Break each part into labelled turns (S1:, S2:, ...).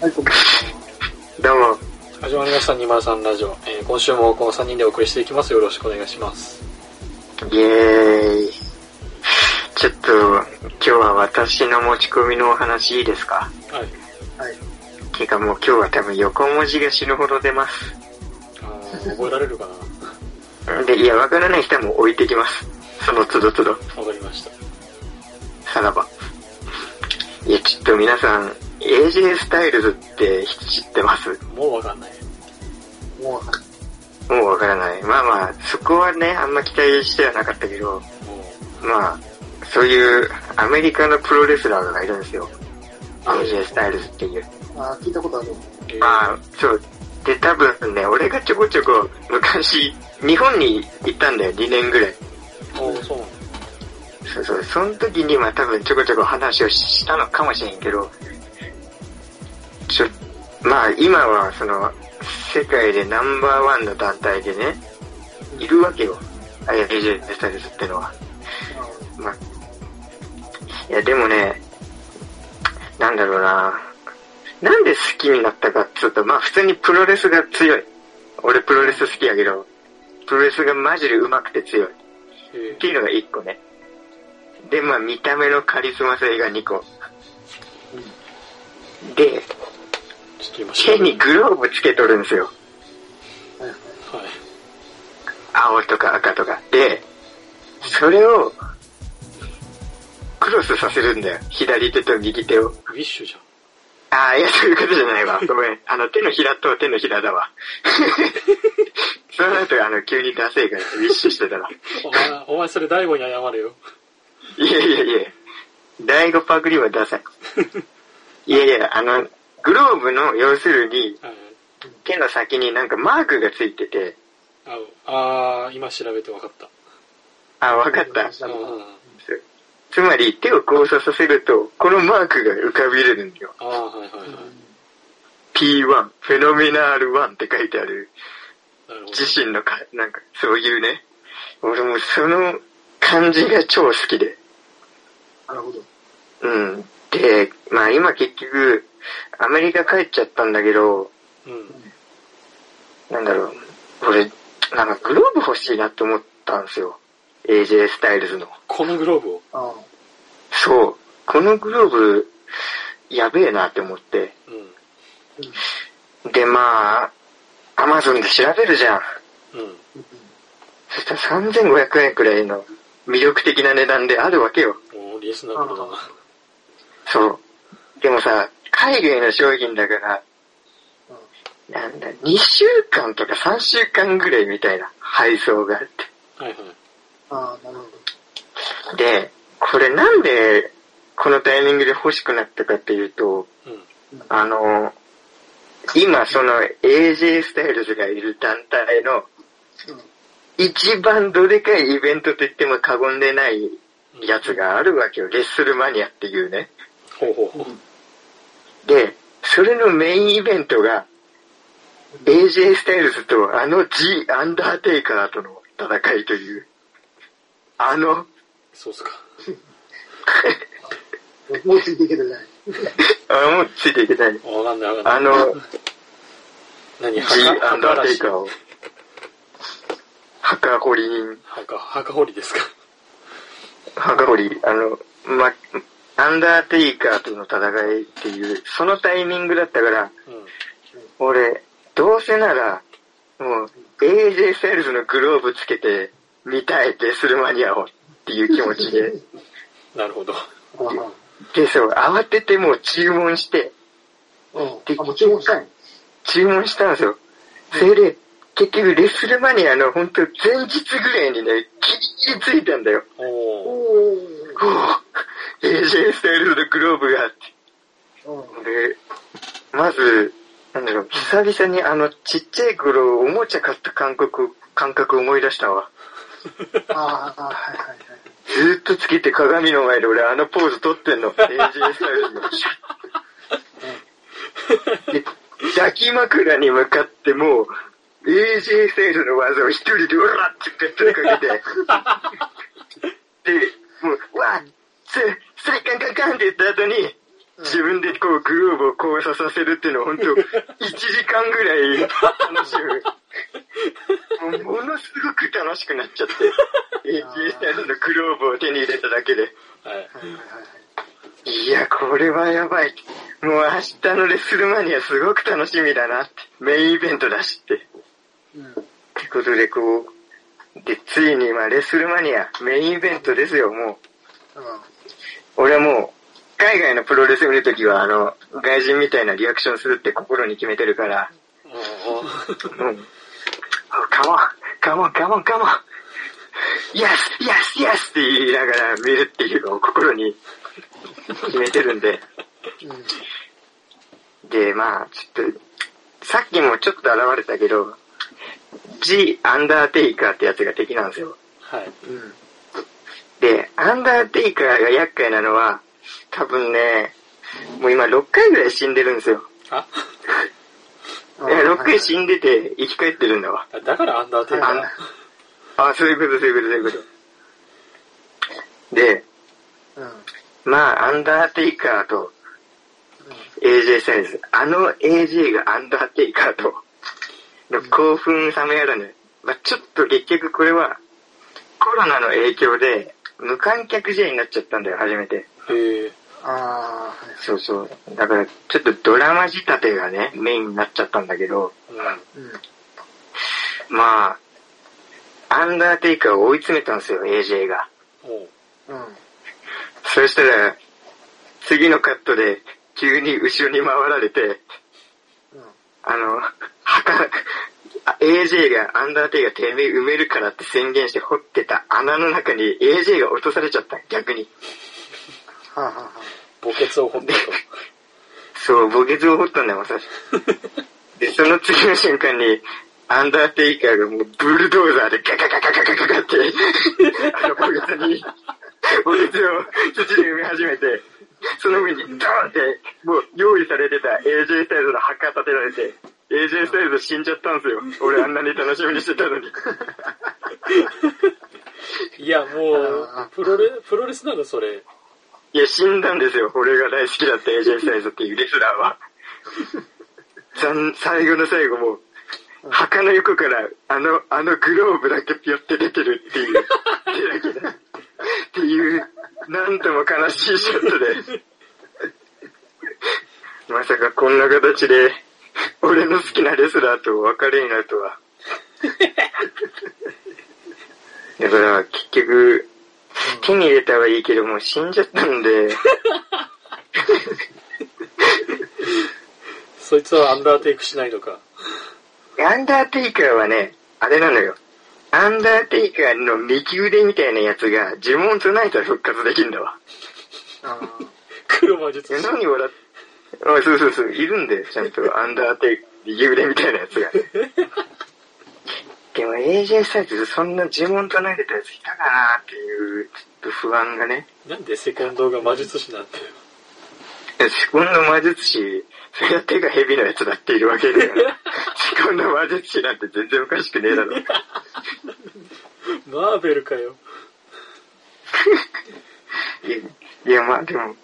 S1: はい。
S2: どうも、
S3: 始まりました203ラジオ。えー今週もこの3人でお送りしていきます。よろしくお願いします。
S2: イエーイ。ちょっと、今日は私の持ち込みのお話いいですか？
S3: はい。
S1: はい。
S2: てかもう今日は多分横文字が死ぬほど出ます。
S3: あー覚えられるかな？
S2: で、いや、わからない人はもう置いてきます。その都度都度。
S3: わかりました。
S2: さらば。いや、ちょっと皆さん、AJ スタイルズって知ってます？
S3: もうわかんない。
S1: もうわかる。
S2: もうわからない。まあまあ、そこはね、あんま期待してはなかったけど、
S3: も
S2: まあ、そういうアメリカのプロレスラーがいるんですよ。AJ スタイルズっていう。
S1: あー聞いたことある。
S2: まあ、そう。で、多分ね、俺がちょこちょこ昔、日本に行ったんだよ、2年ぐらい。
S3: おーそう。
S2: そうそう。その時に、まあ多分ちょこちょこ話をしたのかもしれんけど、ちょ、まあ今はその、世界でナンバーワンの団体でね、いるわけよ。AJ スタイルズってのは。まあ、いやでもね、なんだろうななんで好きになったかっつうと、まあ普通にプロレスが強い。俺プロレス好きやけど、プロレスがマジで上手くて強い。
S3: え
S2: っていうのが1個ね。で、まあ見た目のカリスマ性が2個。で、
S3: ー、ちょっと今
S2: 手にグローブつけとるんですよ。
S1: はい。
S2: 青とか赤とか。で、それを、クロスさせるんだよ。左手と右手を。
S3: ウィッシュじゃん。
S2: ああ、いや、そういうことじゃないわ。ごめん。あの、手のひらと手のひらだわ。そうなると、あの、急にダセいから、ウィッシュしてたら。
S3: お前、お前それ大悟に謝れよ。
S2: いやいやいや、第5パクリはダサい。いやいや、あの、グローブの、要するに、
S3: はい。
S2: 手の先になんかマークがついてて、
S3: ああー、今調べてわかった。
S2: あ、わかった。つまり、手を交差させると、このマークが浮かびれるんだよ。
S3: あー、はいはいはい。
S2: P1、フェノメナール1って書いてある。自身のか、なんか、そういうね。俺もその感じが超好きで。
S1: なるほど。
S2: うん。で、まあ今結局、アメリカ帰っちゃったんだけど、
S3: うん。
S2: なんだろう、俺、なんかグローブ欲しいなって思ったんですよ。AJ スタイルズの。
S3: このグローブを？
S1: あ
S2: そう。このグローブ、やべえなって思って。
S3: うん。
S2: で、まあ、アマゾンで調べるじゃん。
S3: うん。
S1: うん。
S2: そしたら3500円くらいの魅力的な値段であるわけよ。
S3: おーリースナブルだな。
S2: そう。でもさ、海外の商品だから、なんだ、2週間とか3週間ぐらいみたいな配送があって。
S3: はいはい。
S1: ああ、なるほど。
S2: で、これなんでこのタイミングで欲しくなったかっていうと、
S3: うん。
S2: あの、今その AJ スタイルズがいる団体の一番どでかいイベントと言っても過言でないやつがあるわけよ。レッスルマニアっていうね。
S3: ほうほうほう。
S2: で、それのメインイベントが AJ スタイルズとあの G アンダーテイカーとの戦いという、あの、
S3: そうっすか。
S1: うん。もうついていけてない。
S2: あもうついていけない。
S3: わかんないわか
S2: あ
S3: んない。
S2: の、
S3: 何
S2: ？G
S3: 墓
S2: アンダーテイカー
S3: 墓
S2: を、墓掘り人、
S3: 墓、墓掘りですか。
S2: 墓掘り、あの、ま、アンダーテイカーとの戦いっていう、そのタイミングだったから、
S3: うん。
S2: 俺、どうせなら、もう、AJ スタイルズのグローブつけて、見たい、レスルマニアをっていう気持ちで。
S3: なるほど。
S2: で、そう、慌ててもう注文して、
S1: うん。あ、もう注文したい
S2: 注文したんですよ。それで、結局、レスルマニアの本当前日ぐらいにね、ギリギリついたんだよ。
S3: おー。
S1: お
S2: AJ スタイルズのグローブがあって。で、ず、なんだろう、久々にあの、ちっちゃい頃、おもちゃ買った感覚、感覚思い出したわ。
S1: ああ、はいはいはい。
S2: ずーっとつけて鏡の前で俺あのポーズ撮ってんの。AJ スタイルの。シャッで抱き枕に向かってもう、AJ スタイルの技を一人でうわってペットにかけて、で、もう、わっ、ススリカンカンカンって言った後に、自分でこうグローブを交差させるっていうのを本当 1時間ぐらい楽しむ。もうものすごく楽しくなっちゃって。ルのグローブを手に入れただけで。
S3: はい。
S1: い
S2: や、これはやばい。もう明日のレッスルマニアすごく楽しみだなって。メインイベントだしって。
S1: うん。
S2: ってことでこう、で、ついに今レッスルマニアメインイベントですよ、もう。
S1: うん。
S2: 俺はもう、海外のプロレス見るときはあの、外人みたいなリアクションするって心に決めてるから、
S3: おー
S2: うん。カモン、カモン、カモン、カモン。イエス、イエス、イエスって言いながら見るっていうのを心に決めてるんで。で、まあ、ちょっと、さっきもちょっと現れたけど、G アンダーテイカーってやつが敵なんですよ。
S3: はい。
S1: うん。うん。
S2: で、アンダーテイカーが厄介なのは、多分ね、もう今6回ぐらい死んでるんですよ。
S3: あ？
S2: いや、6回死んでて生き返ってるんだわ。
S3: だからアンダーテイカー
S2: あそういうこと、そういうこと、そういうこと。で、
S1: うん。うん。
S2: まあ、アンダーテイカーと AJ サイズ。あの AJ がアンダーテイカーと、の興奮冷めやらぬ。まあ、ちょっと結局これは、コロナの影響で、無観客試合になっちゃったんだよ、初めて。
S3: へえ。
S1: ああ、はい。
S2: そうそう。だから、ちょっとドラマ仕立てがね、メインになっちゃったんだけど、
S3: うん。
S1: うん。
S2: まあ、アンダーテイカーを追い詰めたんですよ、AJ が。
S3: おう
S1: うん。
S2: そしたら、次のカットで、急に後ろに回られて、
S1: うん。
S2: あの、墓、あ AJ がアンダーテイカーてめえ埋めるからって宣言して掘ってた穴の中に AJ が落とされちゃった、逆に。
S1: はあ、はあはあ、
S3: 墓穴を掘ったと。
S2: そう、墓穴を掘ったんだよ、まさし。で、その次の瞬間に、アンダーテイカーがもうブルドーザーでガガガガガガガガって、あの墓穴に、墓穴を土で埋め始めて、その上にドーンって、もう用意されてた AJ スタイルの墓立てられて、死んじゃったんですよ。俺あんなに楽しみにしてたのに。
S3: いや、もう
S1: あ、
S3: プロレ、プロレスなの、それ。
S2: いや、死んだんですよ。俺が大好きだった AJ スタイルっていうレスラーは。残最後の最後も、墓の横から、あの、あのグローブだけピョって出てるっていう、手だけだ。っていう、なんとも悲しいショットで。まさかこんな形で、俺の好きなレスラーとお別れになるとは。だから、結局、手に入れたはいいけど、もう死んじゃったんで、
S3: そいつはアンダーテイクしないのか。
S2: アンダーテイカーはね、あれなのよ。アンダーテイカーの右腕みたいなやつが呪文唱えたら復活できるんだわ。
S1: あ
S3: 黒魔術
S2: え、
S3: 師。
S2: 何笑って、あそうそうそう、いるんだよ、ちゃんとアンダーテイカー、右腕みたいなやつが。でも AJ サイズそんな呪文唱えてたやついたかなっていう、ちょっと不安がね。
S3: なんでセコンドが魔術師なんだよ。
S2: セコンド魔術師、それは手が蛇のやつだっているわけだから。セコンド魔術師なんて全然おかしくねえだろ。
S3: マーベルかよ。
S2: いや、いやまあでも、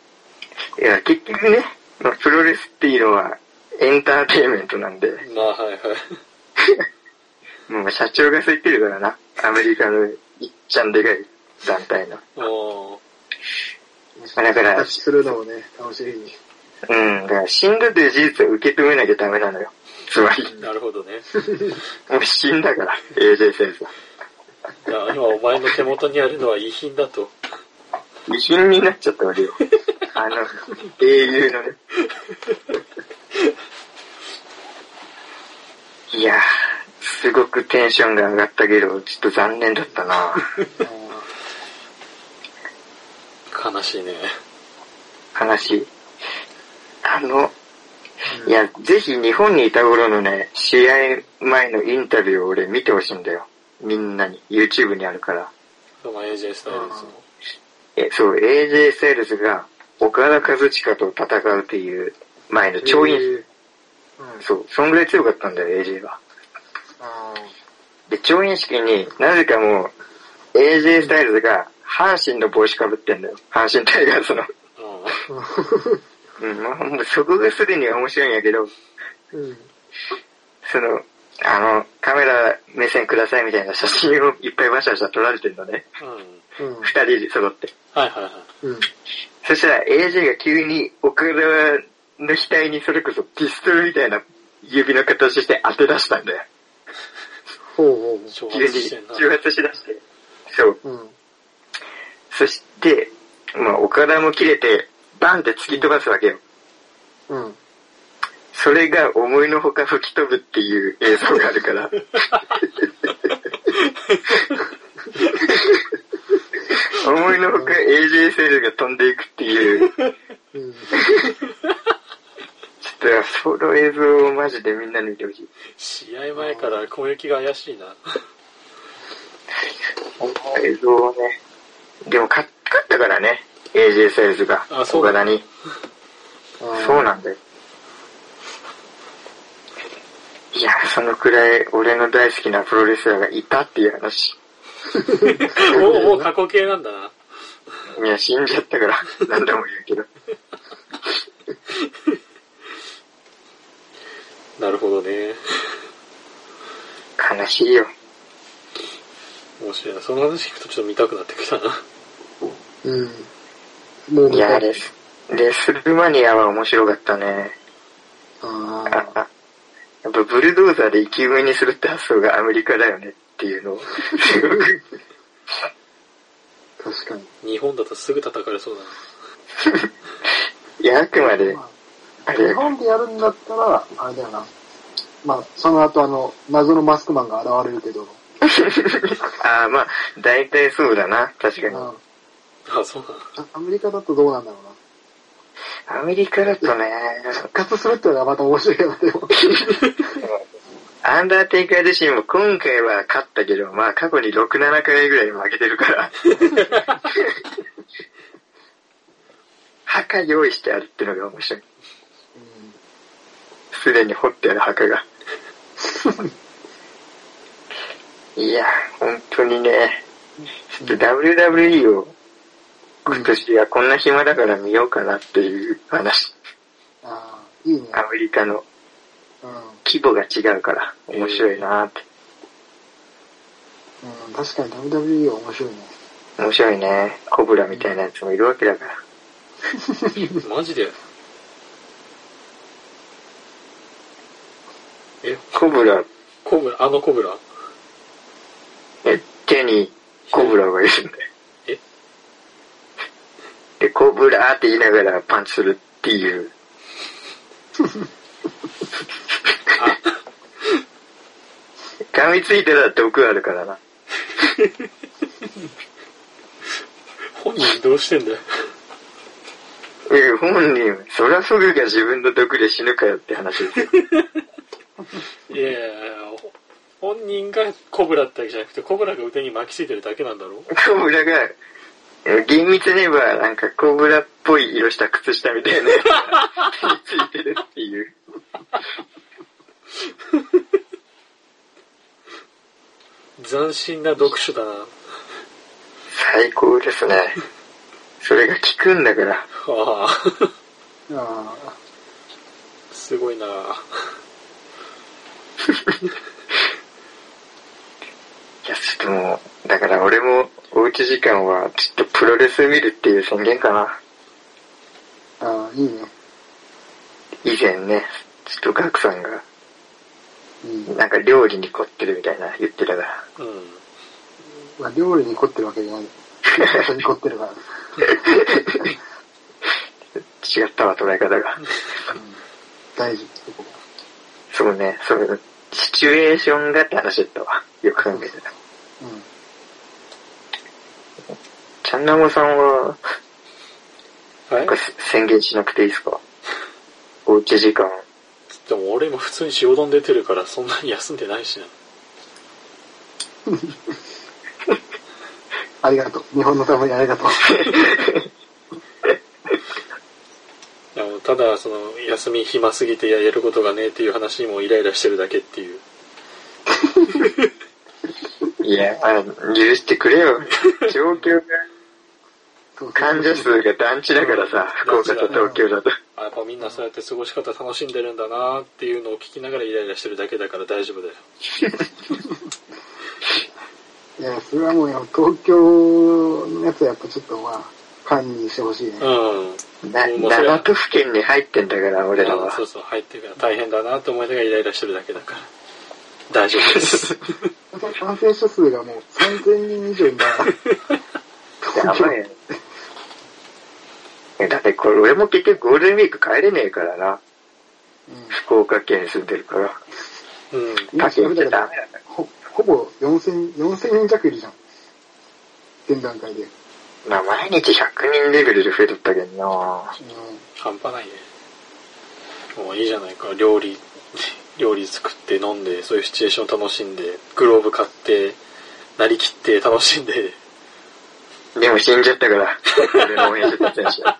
S2: いや結局ね、まあ、プロレスっていうのはエンターテインメントなんで、
S3: まあ、はいはい。
S2: もう社長がそう言ってるからな。アメリカのいっちゃんでかい団体の。
S3: おー
S2: まあだから
S1: するのをね、楽しみに。
S2: うん、だから死んだという事実を受け止めなきゃダメなのよ。つまり、
S3: なるほどね。
S2: もう死んだから、AJ 先生。
S3: いや、今お前の手元にあるのは遺品だと。
S2: 遺品になっちゃったわけよ。あの、英雄のね。いやー、すごくテンションが上がったけど、ちょっと残念だったな
S3: 悲しいね。
S2: 話。あの、いや、ぜひ日本にいた頃のね、試合前のインタビューを俺見てほしいんだよ。みんなに。YouTube にあるから。
S3: その AJ スタイルズの。
S2: え、そう、AJ スタイルズが岡田和親と戦うっていう前の超員、
S1: えーうん。
S2: そう、そんぐらい強かったんだよ、AJ が。
S1: あ
S2: で、調印式になぜかもう、AJ スタイルズが阪神の帽子かぶってんだよ。阪神タイガースの。
S3: う
S2: ん、そこがすでに面白いんやけど、
S1: うん。
S2: その、あの、カメラ目線くださいみたいな写真をいっぱいバシャバシャ撮られてんのね。
S3: ん。うん。
S2: 二人で揃って。
S3: はいはい。
S1: うん。
S2: そしたら AJ が急に岡田の額にそれこそピストルみたいな指の形して当て出したんだよ。
S1: ほうほう
S3: 挑
S2: 急に
S3: 発してんな。
S2: 挑発しだして。そう。
S1: うん。
S2: そして、まあ岡田も切れて、バンって突き飛ばすわけよ。
S1: うん。
S2: それが思いのほか吹き飛ぶっていう映像があるから。思いのほか AJ セールが飛んでいくっていう。ちょっ
S1: うん。
S2: とその映像をマジでみんなに見てほしい。
S3: 試合前から攻撃が怪しいな。
S2: 映像をね。でも勝勝ったからね。AJ スタイルズが。
S3: あそうだ
S2: に。
S1: あ
S2: そうなんだよ。いや、そのくらい俺の大好きなプロレスラーがいたっていう話。
S3: もう、もう過去形なんだな。
S2: いや、死んじゃったから、何度も言うけど。
S3: なるほどね。
S2: 悲しいよ。
S3: 面白いな。その話聞くとちょっと見たくなってきたな。
S1: うん。もう
S2: いや、レス、レスルマニアは面白かったね。
S1: あ
S2: ああやっぱブルドーザーで生き埋めにするって発想がアメリカだよねっていうのを、すごく、
S1: あ、確かに。
S3: 日本だとすぐ叩かれそうだな。
S2: いや、あくまで、
S1: ま
S2: あ
S1: 日、本でやるんだったら、あれだよな。まあ、その後あの、謎のマスクマンが現れるけど、
S2: ああ、まあ、大体そうだな、確かに。
S1: うん
S3: あ、そうなの
S1: アメリカだとどうなんだろうな。
S2: アメリカだとね、
S1: 復活するってのがまた面白いよな、でも。
S2: アンダーテイカー自身も今回は勝ったけど、まあ過去に6、7回ぐらい負けてるから。墓用意してあるってのが面白い。すでに掘ってある墓が。いや、本当にね、ちょっと WWE を今年はこんな暇だから見ようかなっていう話。
S1: ああ、いいね。
S2: アメリカの
S1: うん。
S2: 規模が違うから面白いなって。
S1: うん、確かに WWE は面白いね。
S2: 面白いね。コブラみたいなやつもいるわけだから。
S3: マジで？え、
S2: コブラ、
S3: コブラ、あのコブラ？
S2: え、手にコブラがいるんだよ。
S3: え
S2: で、コブラーって言いながらパンチするっていう。噛みついてたら毒あるからな。
S3: 本人どうしてんだよ。
S2: え、本人、そりゃフグが自分の毒で死ぬかよって話ですよ。
S3: いやいや本人がコブラってわけじゃなくて、コブラが腕に巻きついてるだけなんだろ
S2: コブラが、え厳密に言えば、なんかコブラっぽい色した靴下みたいなやつが手についてるっていう。
S3: 斬新な読書だな。
S2: 最高ですね。それが効くんだから。
S3: ああ、
S1: あ
S3: すごいな。
S2: いや、ちょっともう、だから俺もおうち時間はちょっとプロレス見るっていう宣言かな。
S1: あ、ああ、いいね。
S2: 以前ね、ちょっとガクさんが、
S1: いい。
S2: なんか料理に凝ってるみたいな言ってたから。
S3: うん。
S1: まあ、料理に凝ってるわけじゃない。人に凝ってるから。
S2: 違ったわ、捉え方が。
S1: うん、大事、そ
S2: うね、そういう、シチュエーションがって話だったわ。よく考えてた。
S1: うん。
S2: ちゃんなもさんは、
S3: はい
S2: なんか宣言しなくていいですか？おうち時間
S3: でも俺今普通に仕事出てるからそんなに休んでないしな。
S1: ありがとう。日本のためにありがとう。
S3: ただ、その、休み暇すぎてやることがねえっていう話にもイライラしてるだけっていう。
S2: いや、あ許してくれよ。状況が、患者数が団地だからさ、福岡と東京だと。
S3: あやっぱみんなそうやって過ごし方楽しんでるんだなっていうのを聞きながらイライラしてるだけだから大丈夫だよ。
S1: いや、それはもうや東京のやつはやっぱちょっとまあ、管理してほしいね。
S3: うん。
S2: な、
S3: もうそれは
S2: 7都府県に入ってんだから、俺らは
S3: あそ。うそう、入ってるから大変だなって思いながらイライラしてるだけだから。大丈夫です。
S1: 感染者数がもう3000人以上いな
S2: やばいよ。これ、俺も結局ゴールデンウィーク帰れねえからな。福岡県に住んでるから。
S3: うん。
S1: 今
S2: 他県行っちゃダメだ。
S1: ほほぼ4000、4000人弱いるじゃん。現段階で。
S2: まあ毎日100人レベルで増えとったけどな
S3: 半端ないね。もういいじゃないか。料理、料理作って飲んで、そういうシチュエーション楽しんで、グローブ買って、なりきって楽しんで、
S2: でも死んじゃったから、俺の応援してた選手は。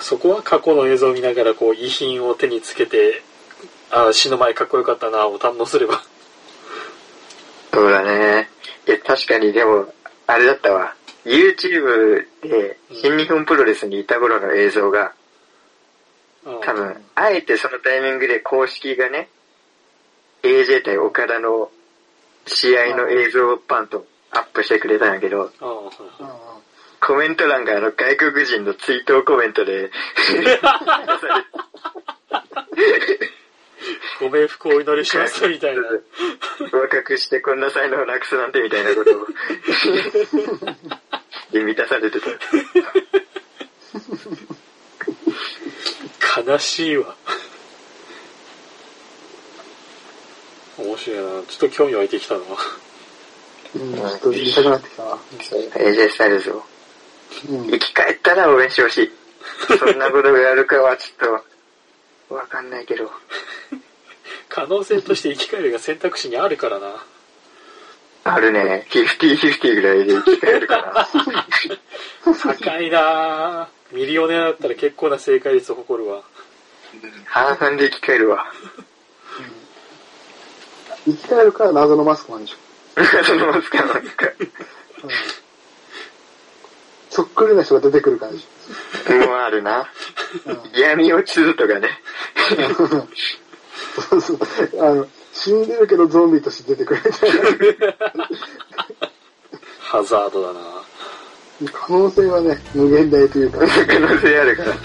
S3: そこは過去の映像を見ながら、こう、遺品を手につけて、ああ、死ぬ前かっこよかったな、を堪能すれば。
S2: そうだね。いや、確かにでも、あれだったわ。YouTube で新日本プロレスにいた頃の映像が、
S3: うん
S2: 多分、あえてそのタイミングで公式がね、AJ 対岡田の試合の映像をパンとアップしてくれたんやけど、コメント欄があの外国人の追悼コメントで、
S3: ご冥福をお祈りします、みたいな。
S2: 若くしてこんな才能をなくすなんてみたいなことを で満たされてた。
S3: 悲しいわ。面白いな。ちょっと興味湧いてきたな。
S1: うん、ちょっと見たくなってきたわ。
S2: AJ スタイルズを。
S1: うん。
S2: 生き返ったら応援してほしい。そんなことがやるかはちょっと、わかんないけど。
S3: 可能性として生き返るが選択肢にあるからな。
S2: あるね。50-50ぐらいで生き返るか
S3: 高いなぁ。ミリオネアだったら結構な正解率を誇るわ。
S2: な。半々で生き返るわ。
S1: 生き返るから謎のマスクマンでしょ。
S2: そのまま使うなんか。
S1: うん。そっくりな人が出てくるからでし
S2: もうあるな。闇落ちするとかね。
S1: そうそう。あの、死んでるけどゾンビとして出てくるみたい
S3: ハザードだな
S1: な。可能性はね、無限大というか、
S2: 可能性あるから。
S3: も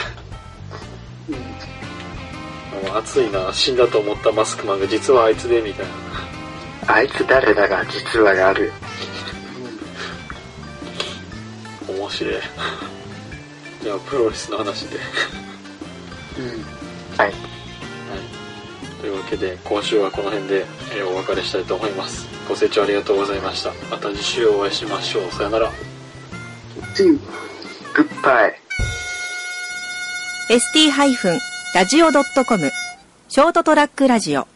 S3: う熱いな死んだと思ったマスクマンが実はあいつで、みたいな。
S2: あいつ誰だが実はがある。
S3: 面白い。じゃあ、プロレスの話で。
S1: うん。
S2: はい。
S3: はい。というわけで、今週はこの辺で、えーお別れしたいと思います。ご清聴ありがとうございました。また次週お会いしましょう。さよなら。
S1: チー
S2: グッバイ。
S4: ST-radio.com ショートトラックラジオ